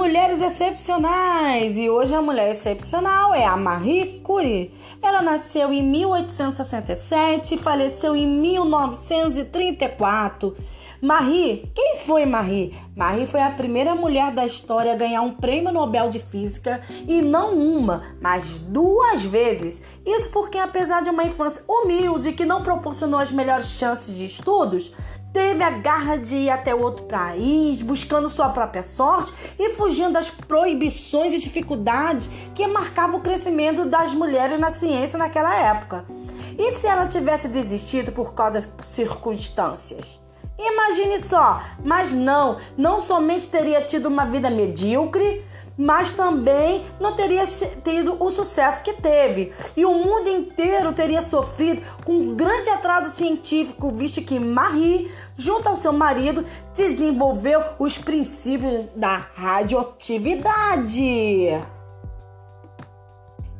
mulheres excepcionais e hoje a mulher excepcional é a Marie Curie. Ela nasceu em 1867 e faleceu em 1934. Marie, quem foi Marie? Marie foi a primeira mulher da história a ganhar um prêmio Nobel de Física e não uma, mas duas vezes. Isso porque, apesar de uma infância humilde que não proporcionou as melhores chances de estudos, teve a garra de ir até outro país, buscando sua própria sorte e fugindo das proibições e dificuldades que marcavam o crescimento das mulheres na ciência naquela época. E se ela tivesse desistido por causa das circunstâncias? Imagine só, mas não, não somente teria tido uma vida medíocre, mas também não teria tido o sucesso que teve. E o mundo inteiro teria sofrido com um grande atraso científico, visto que Marie, junto ao seu marido, desenvolveu os princípios da radioatividade.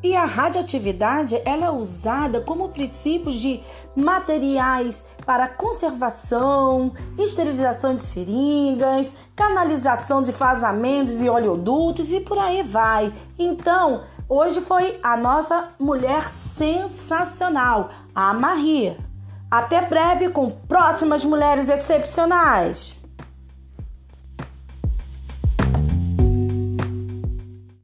E a radioatividade ela é usada como princípio de materiais para conservação, esterilização de seringas, canalização de vazamentos e oleodutos e por aí vai. Então, hoje foi a nossa mulher sensacional, a Marie. Até breve com próximas mulheres excepcionais.